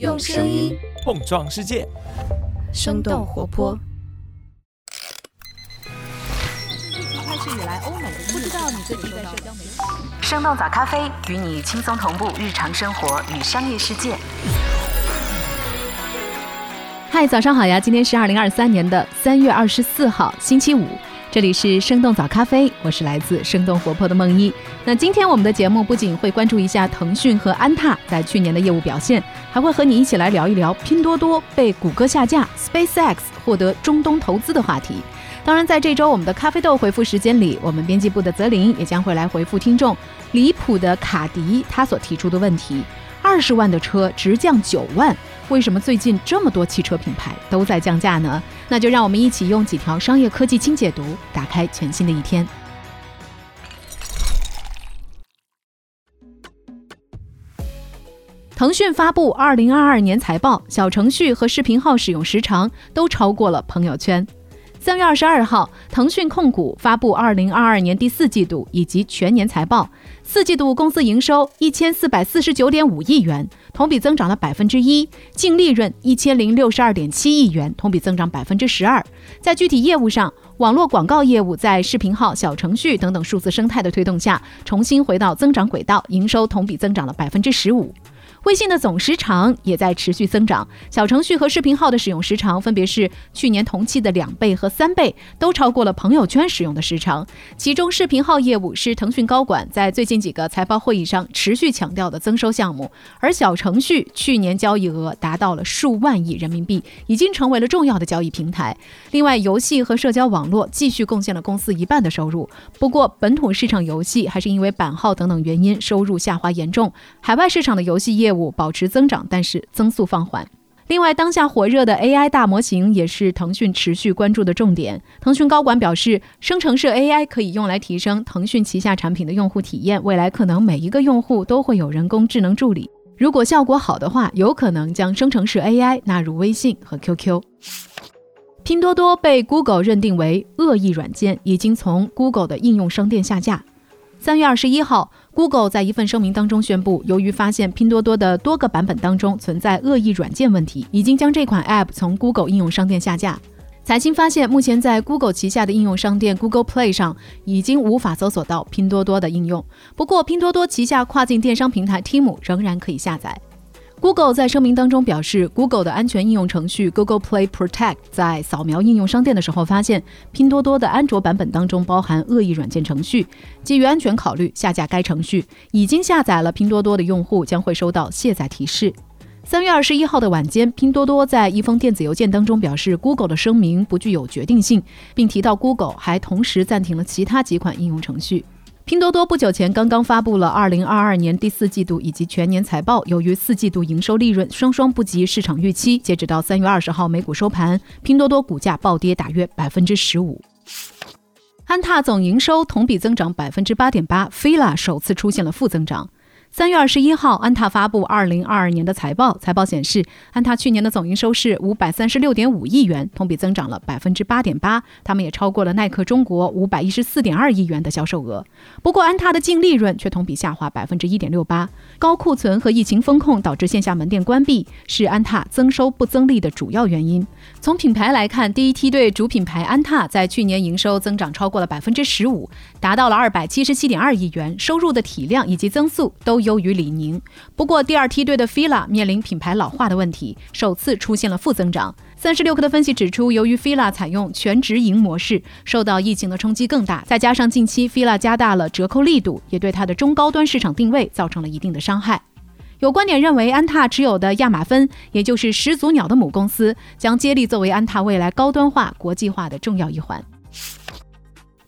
用声音碰撞世界，生动活泼。开始以来，欧美不知道你最近在社交媒体。生动早咖啡与你轻松同步日常生活与商业世界。嗨，早上好呀！今天是二零二三年的三月二十四号，星期五。这里是生动早咖啡，我是来自生动活泼的梦一。那今天我们的节目不仅会关注一下腾讯和安踏在去年的业务表现，还会和你一起来聊一聊拼多多被谷歌下架、SpaceX 获得中东投资的话题。当然，在这周我们的咖啡豆回复时间里，我们编辑部的泽林也将会来回复听众离谱的卡迪他所提出的问题：二十万的车直降九万。为什么最近这么多汽车品牌都在降价呢？那就让我们一起用几条商业科技轻解读，打开全新的一天。腾讯发布二零二二年财报，小程序和视频号使用时长都超过了朋友圈。三月二十二号，腾讯控股发布二零二二年第四季度以及全年财报。四季度公司营收一千四百四十九点五亿元，同比增长了百分之一；净利润一千零六十二点七亿元，同比增长百分之十二。在具体业务上，网络广告业务在视频号、小程序等等数字生态的推动下，重新回到增长轨道，营收同比增长了百分之十五。微信的总时长也在持续增长，小程序和视频号的使用时长分别是去年同期的两倍和三倍，都超过了朋友圈使用的时长。其中，视频号业务是腾讯高管在最近几个财报会议上持续强调的增收项目，而小程序去年交易额达到了数万亿人民币，已经成为了重要的交易平台。另外，游戏和社交网络继续贡献了公司一半的收入。不过，本土市场游戏还是因为版号等等原因收入下滑严重，海外市场的游戏业务。务保持增长，但是增速放缓。另外，当下火热的 AI 大模型也是腾讯持续关注的重点。腾讯高管表示，生成式 AI 可以用来提升腾讯旗下产品的用户体验，未来可能每一个用户都会有人工智能助理。如果效果好的话，有可能将生成式 AI 纳入微信和 QQ。拼多多被 Google 认定为恶意软件，已经从 Google 的应用商店下架。三月二十一号。Google 在一份声明当中宣布，由于发现拼多多的多个版本当中存在恶意软件问题，已经将这款 App 从 Google 应用商店下架。财新发现，目前在 Google 旗下的应用商店 Google Play 上已经无法搜索到拼多多的应用，不过拼多多旗下跨境电商平台 Temu 仍然可以下载。Google 在声明当中表示，Google 的安全应用程序 Google Play Protect 在扫描应用商店的时候，发现拼多多的安卓版本当中包含恶意软件程序，基于安全考虑下架该程序。已经下载了拼多多的用户将会收到卸载提示。三月二十一号的晚间，拼多多在一封电子邮件当中表示，Google 的声明不具有决定性，并提到 Google 还同时暂停了其他几款应用程序。拼多多不久前刚刚发布了二零二二年第四季度以及全年财报，由于四季度营收利润双双不及市场预期，截止到三月二十号美股收盘，拼多多股价暴跌大约百分之十五。安踏总营收同比增长百分之八点八，Fila 首次出现了负增长。三月二十一号，安踏发布二零二二年的财报。财报显示，安踏去年的总营收是五百三十六点五亿元，同比增长了百分之八点八。他们也超过了耐克中国五百一十四点二亿元的销售额。不过，安踏的净利润却同比下滑百分之一点六八。高库存和疫情风控导致线下门店关闭，是安踏增收不增利的主要原因。从品牌来看，第一梯队主品牌安踏在去年营收增长超过了百分之十五，达到了二百七十七点二亿元，收入的体量以及增速都。优于李宁，不过第二梯队的 Fila 面临品牌老化的问题，首次出现了负增长。三十六氪的分析指出，由于 Fila 采用全直营模式，受到疫情的冲击更大，再加上近期 Fila 加大了折扣力度，也对它的中高端市场定位造成了一定的伤害。有观点认为，安踏持有的亚马芬，也就是始祖鸟的母公司，将接力作为安踏未来高端化、国际化的重要一环。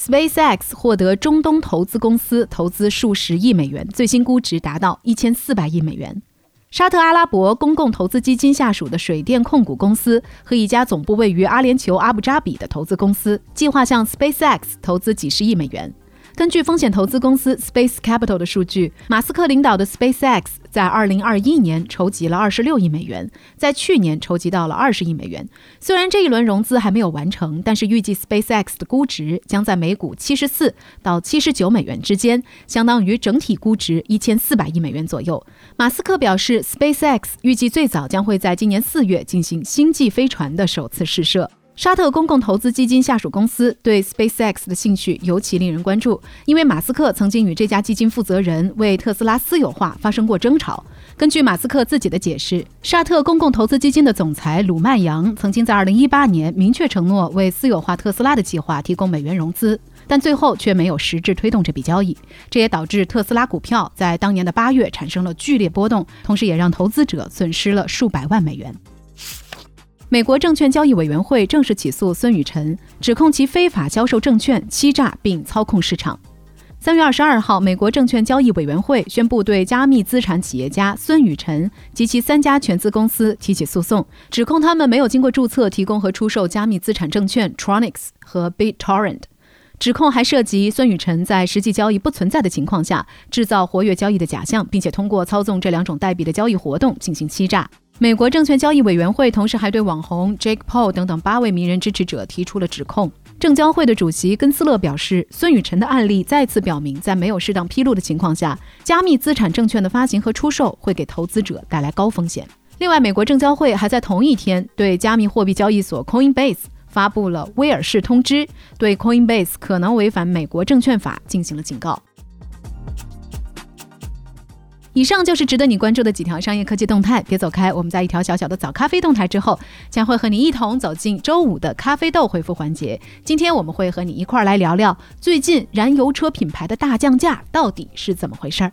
SpaceX 获得中东投资公司投资数十亿美元，最新估值达到一千四百亿美元。沙特阿拉伯公共投资基金下属的水电控股公司和一家总部位于阿联酋阿布扎比的投资公司，计划向 SpaceX 投资几十亿美元。根据风险投资公司 Space Capital 的数据，马斯克领导的 SpaceX 在2021年筹集了26亿美元，在去年筹集到了20亿美元。虽然这一轮融资还没有完成，但是预计 SpaceX 的估值将在每股74到79美元之间，相当于整体估值1400亿美元左右。马斯克表示，SpaceX 预计最早将会在今年4月进行星际飞船的首次试射。沙特公共投资基金下属公司对 SpaceX 的兴趣尤其令人关注，因为马斯克曾经与这家基金负责人为特斯拉私有化发生过争吵。根据马斯克自己的解释，沙特公共投资基金的总裁鲁曼扬曾经在2018年明确承诺为私有化特斯拉的计划提供美元融资，但最后却没有实质推动这笔交易。这也导致特斯拉股票在当年的八月产生了剧烈波动，同时也让投资者损失了数百万美元。美国证券交易委员会正式起诉孙宇晨，指控其非法销售证券、欺诈并操控市场。三月二十二号，美国证券交易委员会宣布对加密资产企业家孙宇晨及其三家全资公司提起诉讼，指控他们没有经过注册提供和出售加密资产证券 Tronix 和 BitTorrent。指控还涉及孙宇晨在实际交易不存在的情况下制造活跃交易的假象，并且通过操纵这两种代币的交易活动进行欺诈。美国证券交易委员会同时还对网红 Jake Paul 等等八位名人支持者提出了指控。证交会的主席根斯勒表示，孙宇晨的案例再次表明，在没有适当披露的情况下，加密资产证券的发行和出售会给投资者带来高风险。另外，美国证交会还在同一天对加密货币交易所 Coinbase 发布了威尔士通知，对 Coinbase 可能违反美国证券法进行了警告。以上就是值得你关注的几条商业科技动态，别走开。我们在一条小小的早咖啡动态之后，将会和你一同走进周五的咖啡豆回复环节。今天我们会和你一块儿来聊聊最近燃油车品牌的大降价到底是怎么回事儿。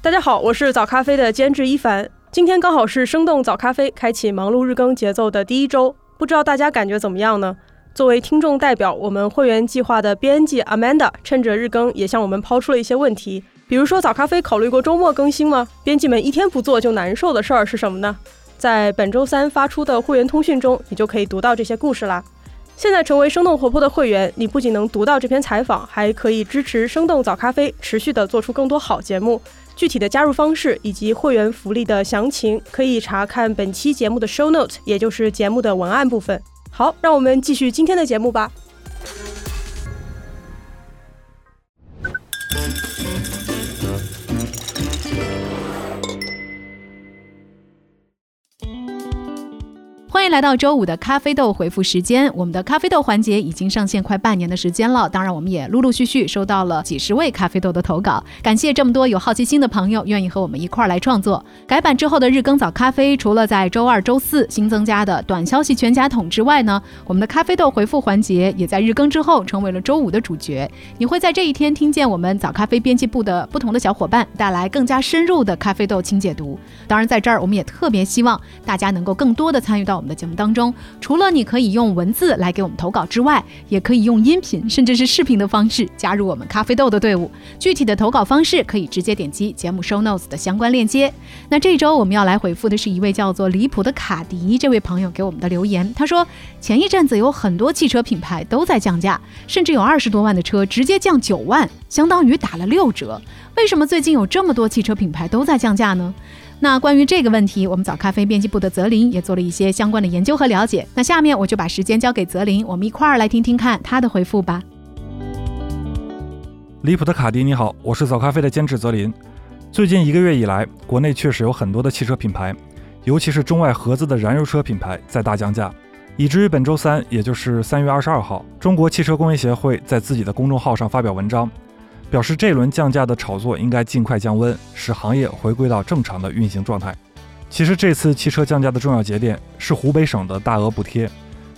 大家好，我是早咖啡的监制一凡。今天刚好是生动早咖啡开启忙碌日更节奏的第一周，不知道大家感觉怎么样呢？作为听众代表，我们会员计划的编辑 Amanda 趁着日更也向我们抛出了一些问题，比如说早咖啡考虑过周末更新吗？编辑们一天不做就难受的事儿是什么呢？在本周三发出的会员通讯中，你就可以读到这些故事啦。现在成为生动活泼的会员，你不仅能读到这篇采访，还可以支持生动早咖啡持续的做出更多好节目。具体的加入方式以及会员福利的详情，可以查看本期节目的 show note，也就是节目的文案部分。好，让我们继续今天的节目吧。迎来到周五的咖啡豆回复时间。我们的咖啡豆环节已经上线快半年的时间了，当然我们也陆陆续续收到了几十位咖啡豆的投稿。感谢这么多有好奇心的朋友愿意和我们一块儿来创作。改版之后的日更早咖啡，除了在周二、周四新增加的短消息全家桶之外呢，我们的咖啡豆回复环节也在日更之后成为了周五的主角。你会在这一天听见我们早咖啡编辑部的不同的小伙伴带来更加深入的咖啡豆清解读。当然，在这儿我们也特别希望大家能够更多的参与到我们。的节目当中，除了你可以用文字来给我们投稿之外，也可以用音频甚至是视频的方式加入我们咖啡豆的队伍。具体的投稿方式可以直接点击节目 show notes 的相关链接。那这周我们要来回复的是一位叫做离谱的卡迪这位朋友给我们的留言。他说，前一阵子有很多汽车品牌都在降价，甚至有二十多万的车直接降九万，相当于打了六折。为什么最近有这么多汽车品牌都在降价呢？那关于这个问题，我们早咖啡编辑部的泽林也做了一些相关的研究和了解。那下面我就把时间交给泽林，我们一块儿来听听看他的回复吧。离谱的卡迪，你好，我是早咖啡的监制泽林。最近一个月以来，国内确实有很多的汽车品牌，尤其是中外合资的燃油车品牌在大降价，以至于本周三，也就是三月二十二号，中国汽车工业协会在自己的公众号上发表文章。表示这轮降价的炒作应该尽快降温，使行业回归到正常的运行状态。其实这次汽车降价的重要节点是湖北省的大额补贴。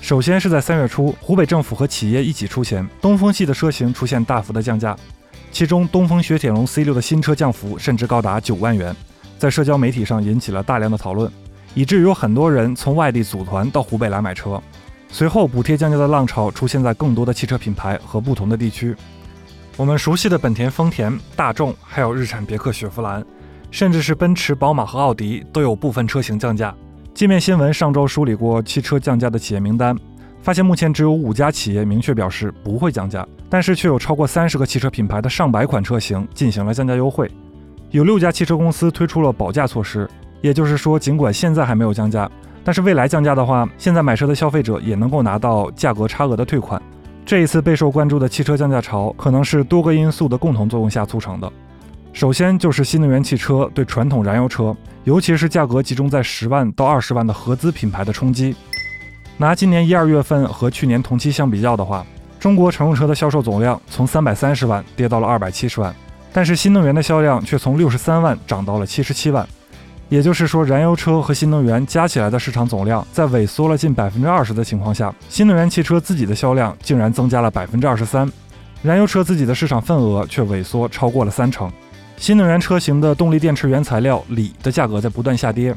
首先是在三月初，湖北政府和企业一起出钱，东风系的车型出现大幅的降价，其中东风雪铁龙 C6 的新车降幅甚至高达九万元，在社交媒体上引起了大量的讨论，以至于有很多人从外地组团到湖北来买车。随后，补贴降价的浪潮出现在更多的汽车品牌和不同的地区。我们熟悉的本田、丰田、大众，还有日产别克雪佛兰，甚至是奔驰、宝马和奥迪，都有部分车型降价。界面新闻上周梳理过汽车降价的企业名单，发现目前只有五家企业明确表示不会降价，但是却有超过三十个汽车品牌的上百款车型进行了降价优惠。有六家汽车公司推出了保价措施，也就是说，尽管现在还没有降价，但是未来降价的话，现在买车的消费者也能够拿到价格差额的退款。这一次备受关注的汽车降价潮，可能是多个因素的共同作用下促成的。首先就是新能源汽车对传统燃油车，尤其是价格集中在十万到二十万的合资品牌的冲击。拿今年一二月份和去年同期相比较的话，中国乘用车的销售总量从三百三十万跌到了二百七十万。但是新能源的销量却从六十三万涨到了七十七万，也就是说，燃油车和新能源加起来的市场总量在萎缩了近百分之二十的情况下，新能源汽车自己的销量竟然增加了百分之二十三，燃油车自己的市场份额却萎缩超过了三成。新能源车型的动力电池原材料锂的价格在不断下跌，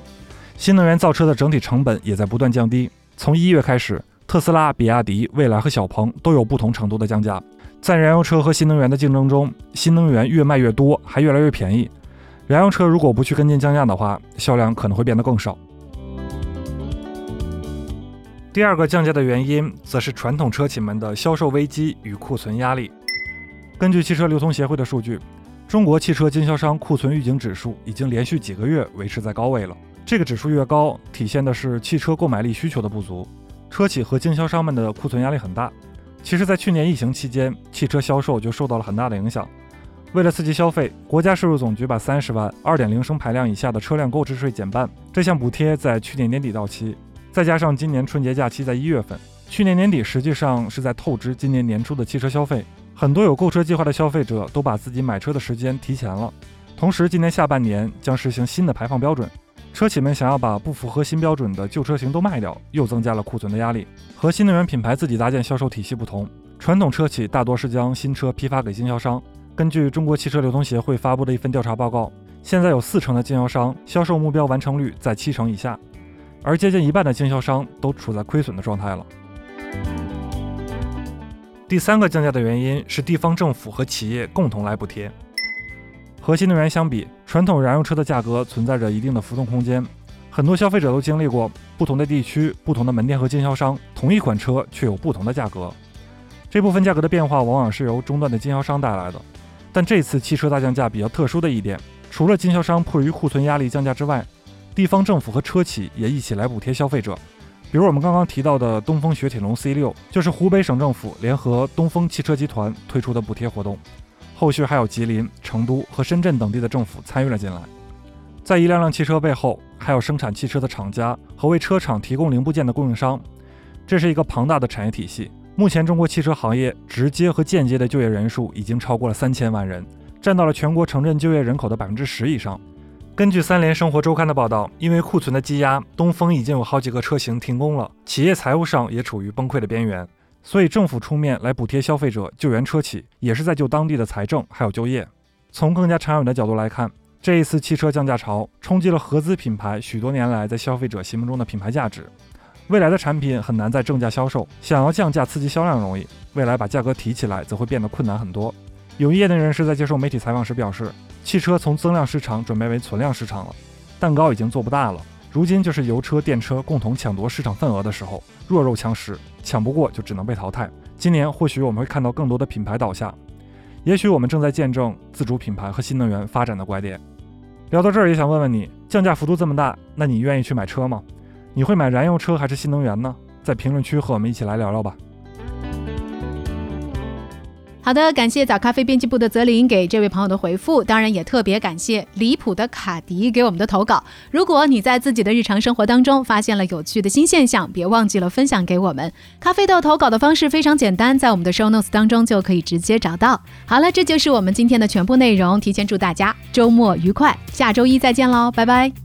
新能源造车的整体成本也在不断降低。从一月开始，特斯拉、比亚迪、蔚来和小鹏都有不同程度的降价。在燃油车和新能源的竞争中，新能源越卖越多，还越来越便宜。燃油车如果不去跟进降价的话，销量可能会变得更少。第二个降价的原因，则是传统车企们的销售危机与库存压力。根据汽车流通协会的数据，中国汽车经销商库存预警指数已经连续几个月维持在高位了。这个指数越高，体现的是汽车购买力需求的不足，车企和经销商们的库存压力很大。其实，在去年疫情期间，汽车销售就受到了很大的影响。为了刺激消费，国家税务总局把三十万二点零升排量以下的车辆购置税减半。这项补贴在去年年底到期，再加上今年春节假期在一月份，去年年底实际上是在透支今年年初的汽车消费。很多有购车计划的消费者都把自己买车的时间提前了。同时，今年下半年将实行新的排放标准。车企们想要把不符合新标准的旧车型都卖掉，又增加了库存的压力。和新能源品牌自己搭建销售体系不同，传统车企大多是将新车批发给经销商。根据中国汽车流通协会发布的一份调查报告，现在有四成的经销商销售目标完成率在七成以下，而接近一半的经销商都处在亏损的状态了。第三个降价的原因是地方政府和企业共同来补贴。和新能源相比，传统燃油车的价格存在着一定的浮动空间。很多消费者都经历过不同的地区、不同的门店和经销商，同一款车却有不同的价格。这部分价格的变化往往是由中端的经销商带来的。但这次汽车大降价比较特殊的一点，除了经销商迫于库存压力降价之外，地方政府和车企也一起来补贴消费者。比如我们刚刚提到的东风雪铁龙 C6，就是湖北省政府联合东风汽车集团推出的补贴活动。后续还有吉林、成都和深圳等地的政府参与了进来。在一辆辆汽车背后，还有生产汽车的厂家和为车厂提供零部件的供应商，这是一个庞大的产业体系。目前，中国汽车行业直接和间接的就业人数已经超过了三千万人，占到了全国城镇就业人口的百分之十以上。根据三联生活周刊的报道，因为库存的积压，东风已经有好几个车型停工了，企业财务上也处于崩溃的边缘。所以，政府出面来补贴消费者、救援车企，也是在救当地的财政还有就业。从更加长远的角度来看，这一次汽车降价潮冲击了合资品牌许多年来在消费者心目中的品牌价值。未来的产品很难再正价销售，想要降价刺激销量容易，未来把价格提起来则会变得困难很多。有业内人士在接受媒体采访时表示，汽车从增量市场转变为存量市场了，蛋糕已经做不大了。如今就是油车、电车共同抢夺市场份额的时候，弱肉强食，抢不过就只能被淘汰。今年或许我们会看到更多的品牌倒下，也许我们正在见证自主品牌和新能源发展的拐点。聊到这儿，也想问问你，降价幅度这么大，那你愿意去买车吗？你会买燃油车还是新能源呢？在评论区和我们一起来聊聊吧。好的，感谢早咖啡编辑部的泽林给这位朋友的回复，当然也特别感谢离谱的卡迪给我们的投稿。如果你在自己的日常生活当中发现了有趣的新现象，别忘记了分享给我们。咖啡豆投稿的方式非常简单，在我们的 show notes 当中就可以直接找到。好了，这就是我们今天的全部内容。提前祝大家周末愉快，下周一再见喽，拜拜。